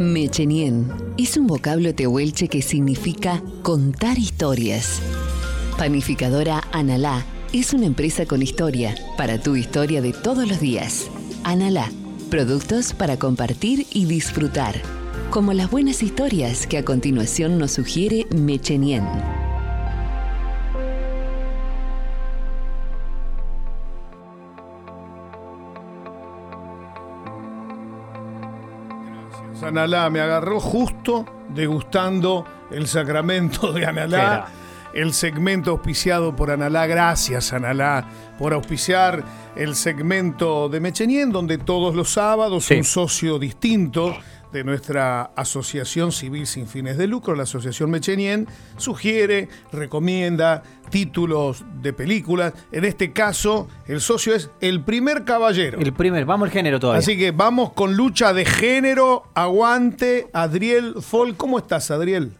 Mechenien es un vocablo tehuelche que significa contar historias. Panificadora Analá es una empresa con historia para tu historia de todos los días. Analá, productos para compartir y disfrutar, como las buenas historias que a continuación nos sugiere Mechenien. Analá me agarró justo degustando el sacramento de Analá, el segmento auspiciado por Analá. Gracias, Analá, por auspiciar el segmento de Mechenien, donde todos los sábados Sí. un socio distinto de nuestra asociación civil sin fines de lucro, la Asociación Mechenien, sugiere, recomienda títulos de películas. En este caso, el socio es El Primer Caballero. El primer, vamos al género todavía. Así que vamos con lucha de género. Aguante, Adriel Fol. ¿Cómo estás, Adriel?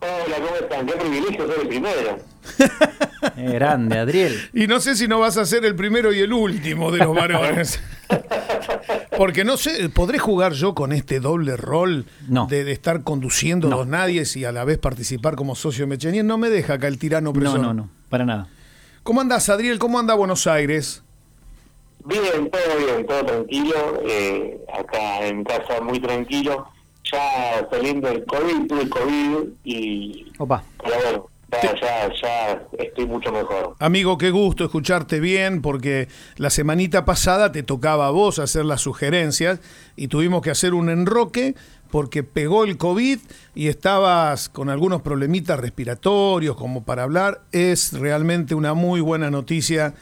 Hola, ¿cómo están? Qué privilegio ser el primero. Eh, grande, Adriel. Y no sé si no vas a ser el primero y el último de los varones. Porque no sé, ¿podré jugar yo con este doble rol No. de, de estar conduciendo No. dos nadies y a la vez participar como socio de Mechenien? No me deja acá el tirano No, preso. no, no, para nada. ¿Cómo andás, Adriel? ¿Cómo anda Buenos Aires? Bien, todo bien, todo tranquilo. Eh, acá en casa muy tranquilo. Ya saliendo del COVID, tuve COVID y... Opa. Pero bueno, ya, ya, ya estoy mucho mejor. Amigo, qué gusto escucharte bien, porque la semanita pasada te tocaba a vos hacer las sugerencias y tuvimos que hacer un enroque porque pegó el COVID y estabas con algunos problemitas respiratorios como para hablar. Es realmente una muy buena noticia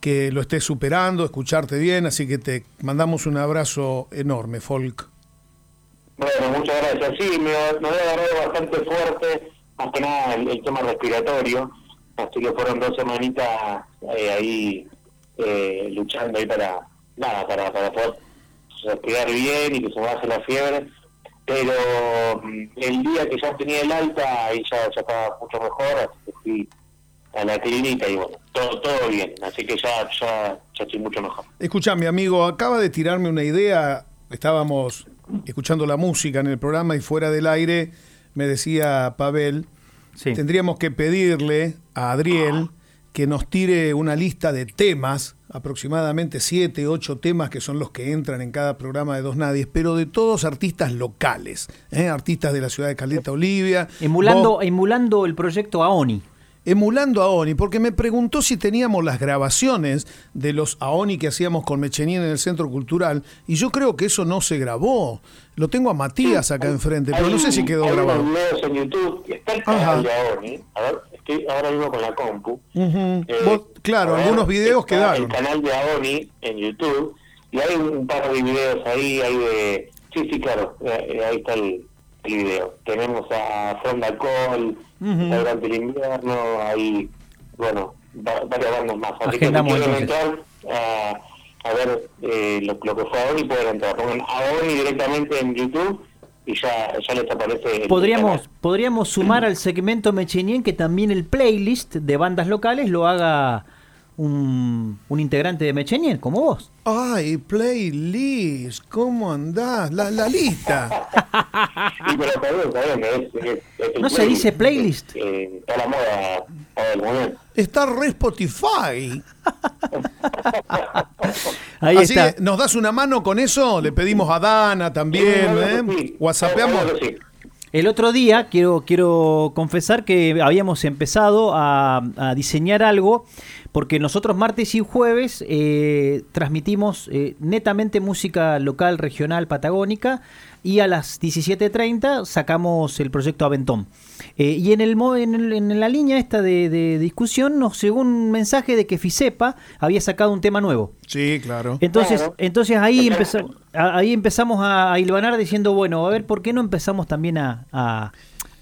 que lo estés superando, escucharte bien, así que te mandamos un abrazo enorme, Folk. Bueno, muchas gracias. Sí, me, me había agarrado bastante fuerte, más que nada el, tema respiratorio. Así que fueron dos semanitas eh, ahí eh, luchando ahí para, nada, para, para poder respirar bien y que se baje la fiebre. Pero mm, el día que ya tenía el alta, ahí ya, ya estaba mucho mejor, así que fui a la clínica y bueno, todo, todo bien. Así que ya, ya, ya estoy mucho mejor. Escuchame, amigo, acaba de tirarme una idea. Estábamos escuchando la música en el programa y fuera del aire me decía Pavel, Sí. tendríamos que pedirle a Adriel que nos tire una lista de temas, aproximadamente siete, ocho temas que son los que entran en cada programa de Dos Nadies, pero de todos artistas locales, ¿eh? artistas de la ciudad de Caleta Olivia. Emulando, Vos- emulando el proyecto AONI. Emulando a Oni, porque me preguntó si teníamos las grabaciones de los AONI que hacíamos con Mechenien en el Centro Cultural, y yo creo que eso no se grabó. Lo tengo a Matías acá enfrente, pero Hay no sé si quedó hay grabado. unos videos en YouTube, está el canal de Aoni. A ver, estoy ahora mismo con la compu. Ujú. Eh, Vos- claro, ver, algunos videos quedaron. El canal de Aoni en YouTube, y hay un par de videos ahí, hay de... Sí, sí, claro, eh, eh, ahí está el, el video. Tenemos a Fonda Cole, Ujú. durante el invierno, hay, bueno, va- varias bandas más. Así Agendamos que si quieren entrar a, a ver eh, lo, lo que fue Aoni, pueden entrar. Pongan Aoni directamente en YouTube y ya, ya les aparece Podríamos, podríamos sumar al segmento Mechenien que también el playlist de bandas locales lo haga un, un integrante de Mechenien, como vos. Ay, playlist, ¿cómo andás? La, la lista. Sí, pero está bien, está bien. Es, es- es el ¿No se dice playlist? Eh, está la moda para el momento. Está re Spotify. Ahí Así está. que nos das una mano con eso, le pedimos a Dana también, Sí, ¿eh? sí. Whatsappeamos. El otro día quiero, quiero confesar que habíamos empezado a, a diseñar algo porque nosotros martes y jueves eh, transmitimos eh, netamente música local, regional, patagónica y a las 17.30 sacamos el proyecto Aventón. Eh, y en, el, en, el- en la línea esta de, de discusión nos llegó un mensaje de que Fisepa había sacado un tema nuevo. Sí, claro. Entonces, Claro. entonces ahí, Exacto. empeza- a- ahí empezamos a, a hilvanar diciendo, bueno, a ver, ¿por qué no empezamos también a, a-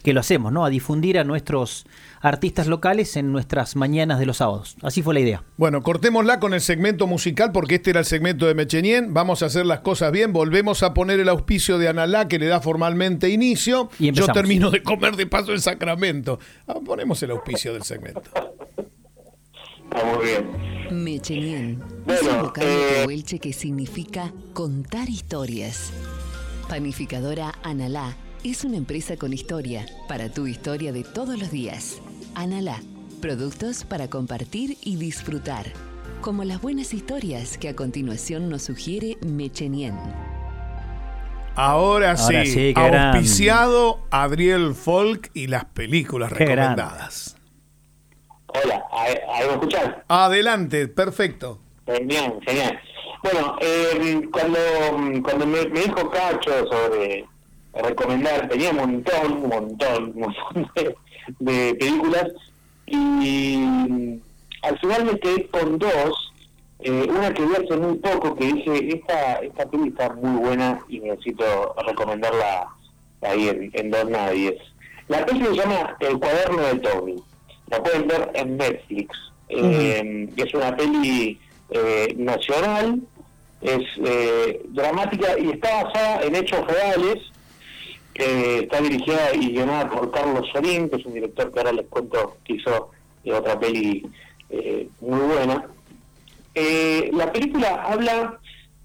que lo hacemos, ¿no? A difundir a nuestros artistas locales en nuestras mañanas de los sábados. Así fue la idea. Bueno, cortémosla con el segmento musical porque este era el segmento de Mechenien. Vamos a hacer las cosas bien. Volvemos a poner el auspicio de Analá que le da formalmente inicio. Y Yo termino de comer de paso el sacramento. Ah, ponemos el auspicio del segmento. Está muy bien. Mechenien es un Bueno, vocablo eh, tehuelche que significa contar historias. Panificadora Analá es una empresa con historia para tu historia de todos los días. Analá, productos para compartir y disfrutar, como las buenas historias que a continuación nos sugiere Mechenien. Ahora, Ahora sí, sí, qué gran- auspiciado Adriel Folk y las películas Qué recomendadas. Hola, ¿ahí me escuchás? Adelante, perfecto. Genial, genial. Bueno, eh, cuando, cuando me, me dijo Cacho sobre recomendar, tenía un montón, un montón, un montón de, de películas y al final me quedé con dos. Eh, una que vi hace muy poco que dije, esta, esta peli está muy buena y necesito recomendarla ahí en, en dos nadie. La peli se llama El cuaderno de Tommy. La pueden ver en Netflix. Eh, es una peli eh, nacional, es eh, dramática y está basada en hechos reales. Eh, está dirigida y guionada por Carlos Sorín, que es un director que ahora les cuento que hizo eh, otra peli eh, muy buena. Eh, la película habla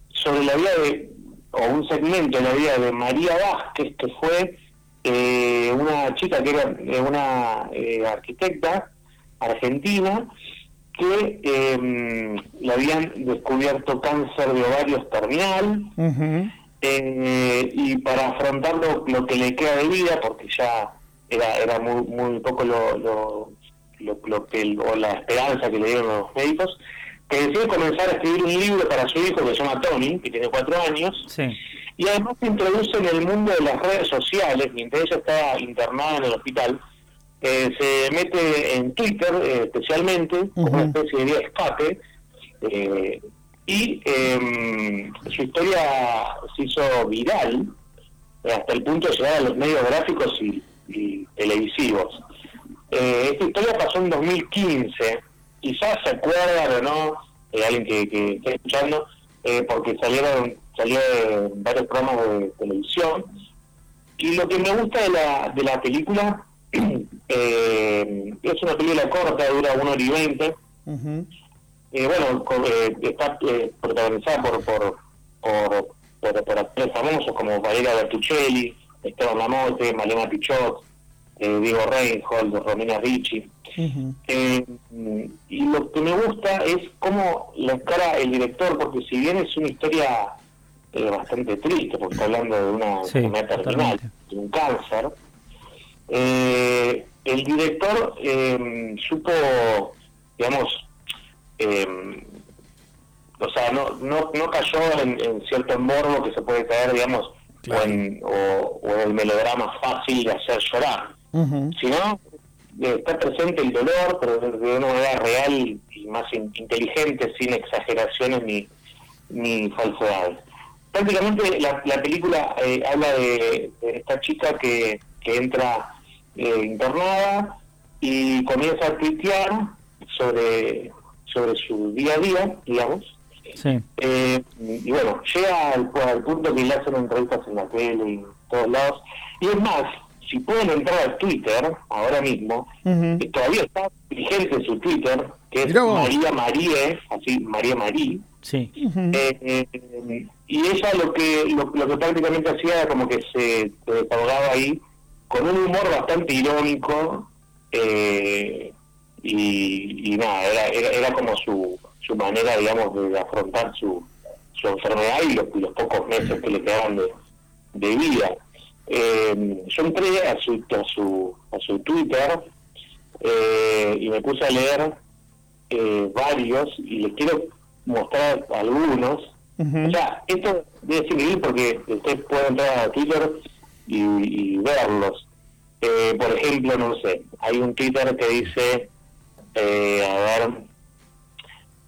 sobre la vida de, o un segmento de la vida de María Vázquez, que fue eh, una chica que era una arquitecta argentina que le habían descubierto cáncer de ovarios terminal Ujú. Eh, y para afrontar lo, lo que le queda de vida, porque ya era era muy muy poco lo, lo, lo, lo que el- o la esperanza que le dieron los médicos, que decide comenzar a escribir un libro para su hijo que se llama Tony, que tiene cuatro años, Sí. y además se introduce en el mundo de las redes sociales, mientras ella estaba internada en el hospital, eh, se mete en Twitter eh, especialmente, como una especie de escape, eh, y eh, su historia se hizo viral hasta el punto de llegar a los medios gráficos y, televisivos. Eh, esta historia pasó en 2015, quizás se acuerdan o no, eh, alguien que, que esté escuchando, eh, porque salieron salió varios programas de televisión. Y lo que me gusta de la, de la película eh, es una película corta, dura una hora y veinte. Ujú. Eh, bueno, eh, está eh, protagonizada por por, por, por, por actores famosos como Valeria Bertuccelli, Esteban Lamote, Malena Pichot, eh, Diego Reinhold, Romina Ricci. Eh, y lo que me gusta es cómo la encara el director, porque si bien es una historia bastante triste, porque está hablando de una Sí, enfermedad terminal, de un cáncer, eh, el director eh, supo, digamos, eh, o sea, no, no, no cayó en, en cierto morbo que se puede caer, digamos, Claro. o, en, o, o en el melodrama fácil de hacer llorar sino eh, está presente el dolor, pero de, una manera real y más in- inteligente, sin exageraciones ni, ni falsedades. Prácticamente la, la película eh, habla de, de esta chica que, que entra eh, internada y comienza a tuitear sobre, sobre su día a día, digamos, Sí. eh, y bueno, llega al, al punto que le hacen entrevistas en la tele y en todos lados. Y es más, si pueden entrar a Twitter ahora mismo, que todavía está vigente su Twitter, que es. María Marie, así, María Marí. Sí. Eh, eh, y ella lo que lo, lo que prácticamente hacía era como que se, se desahogaba ahí con un humor bastante irónico eh, y, y nada, era, era, era como su, su manera, digamos, de afrontar su, su enfermedad y los, pocos meses que le quedaban de, de vida. Eh, yo entré a su, a su, a su Twitter eh, y me puse a leer eh, varios y les quiero mostrar algunos. O sea, esto debe increíble porque ustedes pueden entrar a Twitter y, y verlos. Eh, por ejemplo, no sé, hay un Twitter que dice, eh, a ver,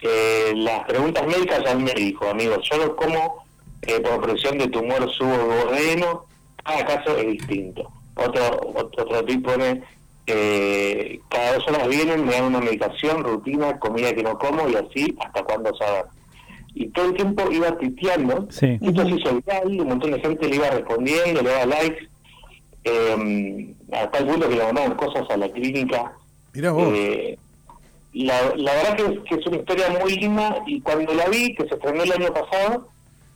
eh, las preguntas médicas al médico, amigo. Yo no como eh, por presión de tumor subordeno, cada caso es distinto. Otro otro, otro tipo pone, eh, cada dos horas vienen, me dan una medicación, rutina, comida que no como y así hasta cuando saber. Y todo el tiempo iba tuiteando, Sí. esto se hizo viral, un montón de gente le iba respondiendo, le daba likes, eh, a tal punto que le mandaban cosas a la clínica. Mirá vos. Eh, la, la verdad que es, que es una historia muy linda y cuando la vi, que se estrenó el año pasado,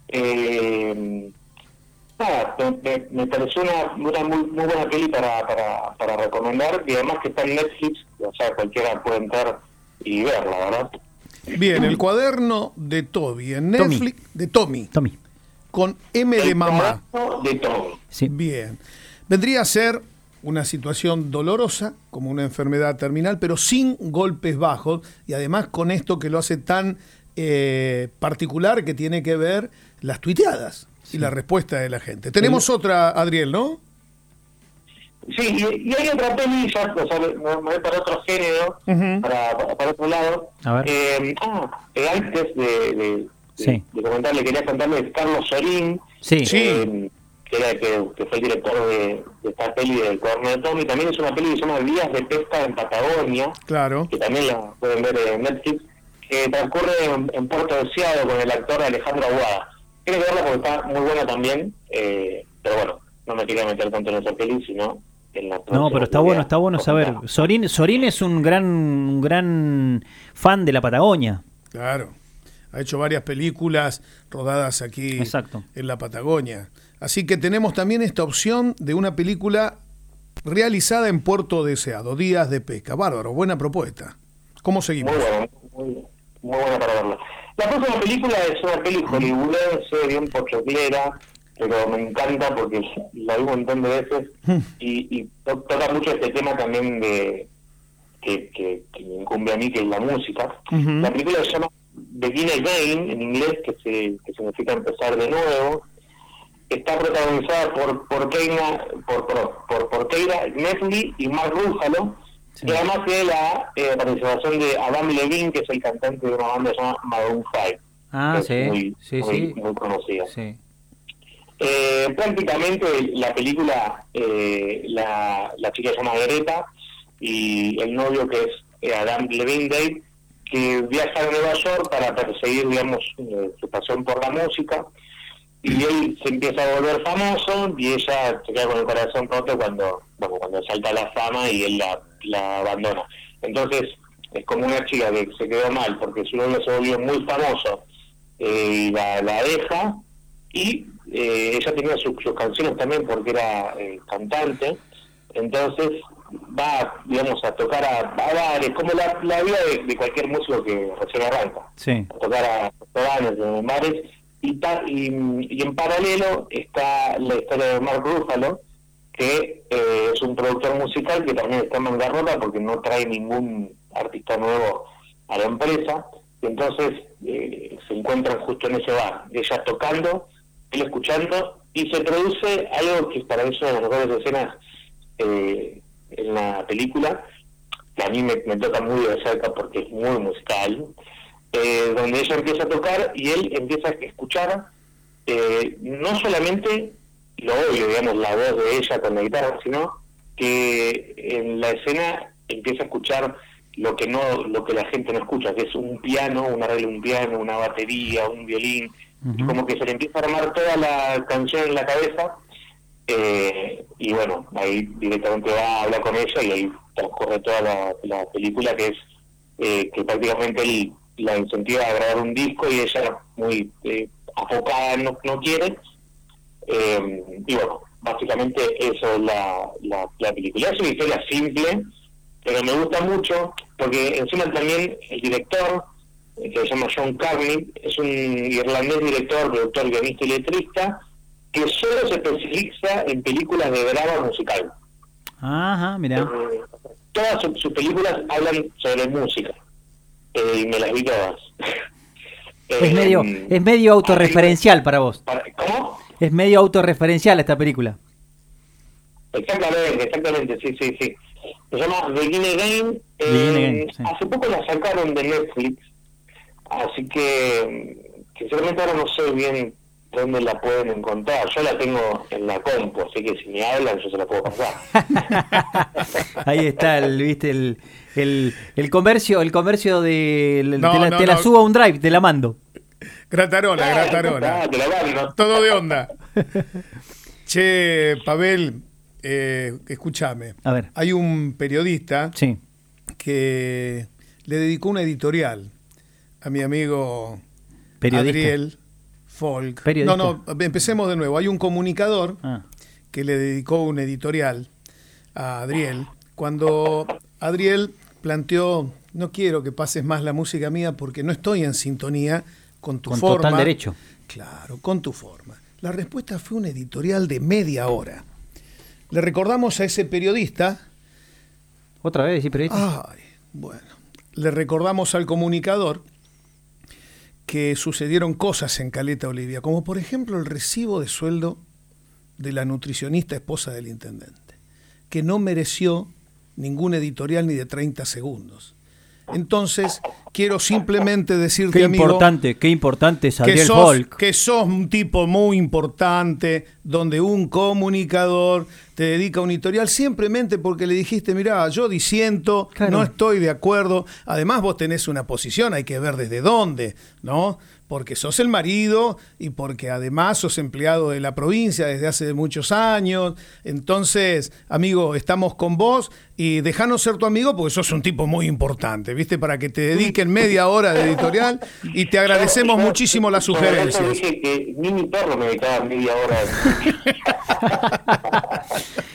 eh, nada, me, me, pareció una, una muy, muy, buena peli para, para, para recomendar y además que está en Netflix, o sea, cualquiera puede entrar y verla, ¿verdad? Bien, el cuaderno de Toby en Netflix, de Tommy. Tommy. Con M de mamá. De Tommy. Sí. Bien. Vendría a ser una situación dolorosa, como una enfermedad terminal, pero sin golpes bajos y además con esto que lo hace tan eh, particular que tiene que ver las tuiteadas y la respuesta de la gente. Tenemos otra, Adriel, ¿no? Sí, y, hay otra peli, ya, o sea, me, voy para otro género, para, para, otro lado. Eh, ah, eh, antes de, de, de, comentarle, quería contarle de Carlos Sorín, sí. Eh, que, era, que, fue el director de, esta peli del Cuaderno de Tommy. También es una peli que se llama Días de Pesca en Patagonia, claro. que también la pueden ver en Netflix, que transcurre en, Puerto Deseado con el actor Alejandro Aguada. Tiene que verla porque está muy buena también, eh, pero bueno, no me quería meter tanto en esa peli, sino no, pero está bueno, está bueno saber. Sorín, Sorín es un gran, un gran fan de la Patagonia. Claro, ha hecho varias películas rodadas aquí Exacto. en la Patagonia. Así que tenemos también esta opción de una película realizada en Puerto Deseado, Días de Pesca. Bárbaro, buena propuesta. ¿Cómo seguimos? Muy buena, muy, buena para verla. La próxima película es una película hollywoodense, bien pochoclera, pero me encanta porque la vi un montón de veces y, y toca mucho este tema también de que, que, me incumbe a mí, que es la música. La película se llama Begin Again, en inglés, que, se, que significa empezar de nuevo. Está protagonizada por por Keira, por, por, por, Keira y Mark Ruffalo, y además tiene la eh, participación de Adam Levine, que es el cantante de una banda llamada Maroon 5. Ah, sí, muy, sí, muy conocida. Sí. Eh, prácticamente la película, eh, la, la, chica se llama Greta y el novio que es eh, Adam Levine que viaja a Nueva York para perseguir, digamos, su pasión por la música y él se empieza a volver famoso y ella se queda con el corazón roto cuando bueno, cuando salta la fama y él la, la abandona. Entonces es como una chica que se quedó mal porque su novio se volvió muy famoso y la, la deja y eh, ella tenía sus, canciones también porque era eh, cantante, entonces va, digamos, a tocar a, bares, como la, la vida de, cualquier músico que recién arranca, a tocar a restaurantes, en bares, y, y, en paralelo está la historia de Mark Ruffalo, que eh, es un productor musical que también está en bancarrota porque no trae ningún artista nuevo a la empresa, y entonces se encuentran justo en ese bar, ella tocando él escuchando, y se produce algo que para mí es una de las mejores escenas eh, en la película, que a mí me, toca muy de cerca porque es muy musical, eh, donde ella empieza a tocar y él empieza a escuchar eh, no solamente lo obvio, digamos, la voz de ella con la guitarra, sino que en la escena empieza a escuchar lo que no lo que la gente no escucha, que es un piano, un arreglo un piano, una batería, un violín, como que se le empieza a armar toda la canción en la cabeza eh, y bueno, ahí directamente va a hablar con ella y ahí transcurre toda la, película que es eh, que prácticamente él la incentiva a grabar un disco y ella muy eh, afocada no, no quiere y bueno, básicamente eso es la, la, la película. Es una historia simple, pero me gusta mucho porque encima también el director que se llama John Carney, es un irlandés director, productor, guionista y letrista, que solo se especializa en películas de drama musical. Ajá, mira. Eh, todas sus, películas hablan sobre música. Eh, y me las vi todas. es medio, eh, es medio autorreferencial para vos. ¿Cómo? Es medio autorreferencial esta película. Exactamente, exactamente, sí, sí, sí. Se llama The Guinea Game. Hace poco la sacaron de Netflix Así que, sinceramente ahora no sé bien dónde la pueden encontrar. Yo la tengo en la compu, así que si me hablan yo se la puedo pasar. Ahí está, el, viste, el, el, el comercio, el comercio de, te, la, subo a un drive, te la mando. Gratarola, gratarola. Todo de onda. che, Pavel, eh, escúchame. A ver. Hay un periodista sí. que le dedicó una editorial a mi amigo Adriel Folk. Periodista. No, no, empecemos de nuevo. Hay un comunicador Ah. que le dedicó un editorial a Adriel. Cuando Adriel planteó, no quiero que pases más la música mía porque no estoy en sintonía con tu Con forma. total derecho. Claro, con tu forma. La respuesta fue un editorial de media hora. Le recordamos a ese periodista ¿Otra vez, sí, periodista? Ay, bueno. Le recordamos al comunicador que sucedieron cosas en Caleta Olivia, como por ejemplo el recibo de sueldo de la nutricionista esposa del intendente, que no mereció ningún editorial ni de 30 segundos. Entonces, quiero simplemente decirte, qué amigo, importante, qué importante es que Adriel sos, Folk. que sos un tipo muy importante, donde un comunicador te dedica un editorial simplemente porque le dijiste, mira, yo disiento, Claro. no estoy de acuerdo. Además, vos tenés una posición, hay que ver desde dónde, ¿no? Porque sos el marido y porque además sos empleado de la provincia desde hace muchos años. Entonces, amigo, estamos con vos y dejanos ser tu amigo porque sos un tipo muy importante, ¿viste? Para que te dediquen media hora de editorial y te agradecemos Yo- yo- muchísimo las yo- yo sugerencias. dije que ni mi perro me dedicaba media hora.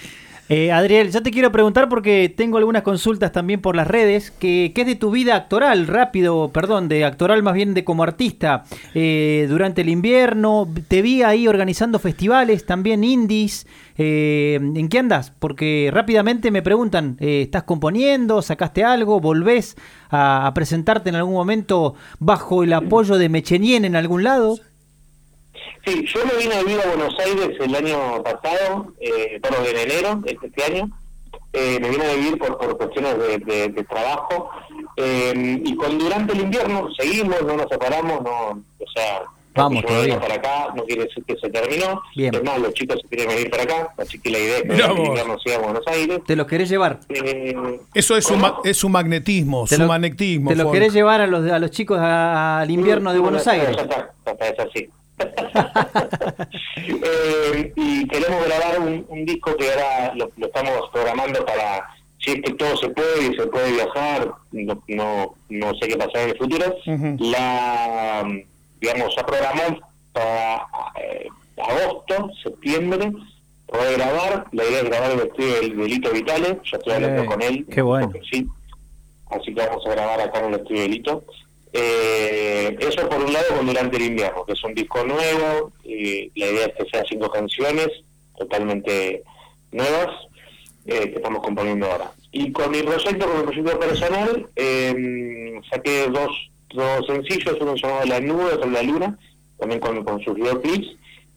Eh, Adriel, yo te quiero preguntar porque tengo algunas consultas también por las redes. que ¿Qué es de tu vida actoral? Rápido, perdón, de actoral más bien de como artista. Eh, durante el invierno, te vi ahí organizando festivales, también indies. Eh, ¿En qué andas? Porque rápidamente me preguntan, eh, ¿estás componiendo? ¿Sacaste algo? ¿Volvés a, a presentarte en algún momento bajo el apoyo de Mechenien en algún lado? Sí, yo me vine a vivir a Buenos Aires el año pasado, eh, bueno, en enero de este año. Eh, me vine a vivir por, por cuestiones de, de- de trabajo. Eh, y con durante el invierno seguimos, no nos separamos, no, o sea, Vamos todavía. para acá, no quiere decir que se terminó. Bien. Es más, los chicos se quieren venir para acá, así que la idea es que invierno siga a Buenos Aires. ¿Te los querés llevar? Eh, Eso es su, ¿cómo? ma- es su magnetismo, ¿Te su lo- magnetismo. ¿Te lo Folk. querés llevar a los, a los chicos a- al invierno de Buenos Ya Aires? está, ya está, es así. Eh, y queremos grabar un, un disco que ahora lo, lo estamos programando para, si es que todo se puede y se puede viajar, no, no, no sé qué pasará en el futuro, la, digamos, ya programó para eh, agosto, septiembre, poder grabar, la idea es grabar el estudio del Delito Vitales, ya estoy hablando Eh, con él, qué bueno. sí, así que vamos a grabar acá en el estudio Delito. Eh, eso por un lado con Durante el Invierno, que es un disco nuevo, y la idea es que sea cinco canciones totalmente nuevas eh, que estamos componiendo ahora. Y con mi proyecto, con mi proyecto personal, eh, saqué dos, dos sencillos, uno llamado La Nube, otro La Luna, también con, con sus videoclips,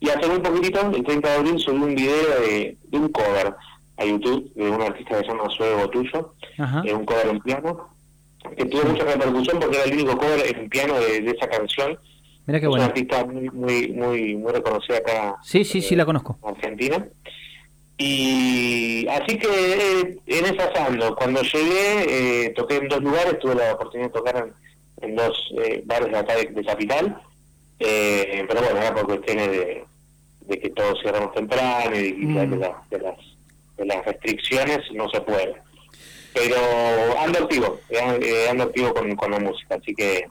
y hace muy poquito, el 30 de abril, subí un video de, de un cover a YouTube de un artista que se llama Sue Botuyo, Ajá. eh, un cover en piano, que tuvo mucha repercusión porque era el único cover en piano de, de esa canción. Mira qué es bueno. una artista muy, muy, muy, muy reconocida acá Sí, sí, sí, la conozco. en Argentina. Y así que eh, en esa ando. Cuando llegué, eh, toqué en dos lugares, tuve la oportunidad de tocar en, en dos eh, bares de acá de, de Capital. Eh, pero bueno, era por cuestiones de, de que todos cerramos temprano y Mm. de, la- de las, de las restricciones no se puede. Pero ando activo, eh, ando activo con, con la música, así que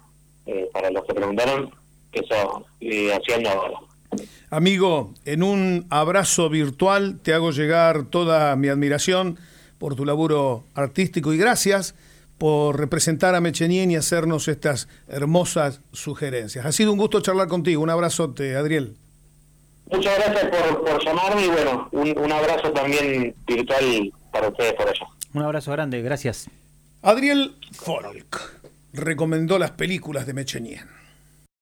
eh, para los que preguntaron, eso eh, haciendo ahora. Amigo, en un abrazo virtual te hago llegar toda mi admiración por tu laburo artístico y gracias por representar a Mechenien y hacernos estas hermosas sugerencias. Ha sido un gusto charlar contigo. Un abrazote, Adriel. Muchas gracias por, por llamarme y bueno, un, un abrazo también virtual para ustedes por allá. Un abrazo grande, gracias. Adriel Folk recomendó las películas de Mechenien.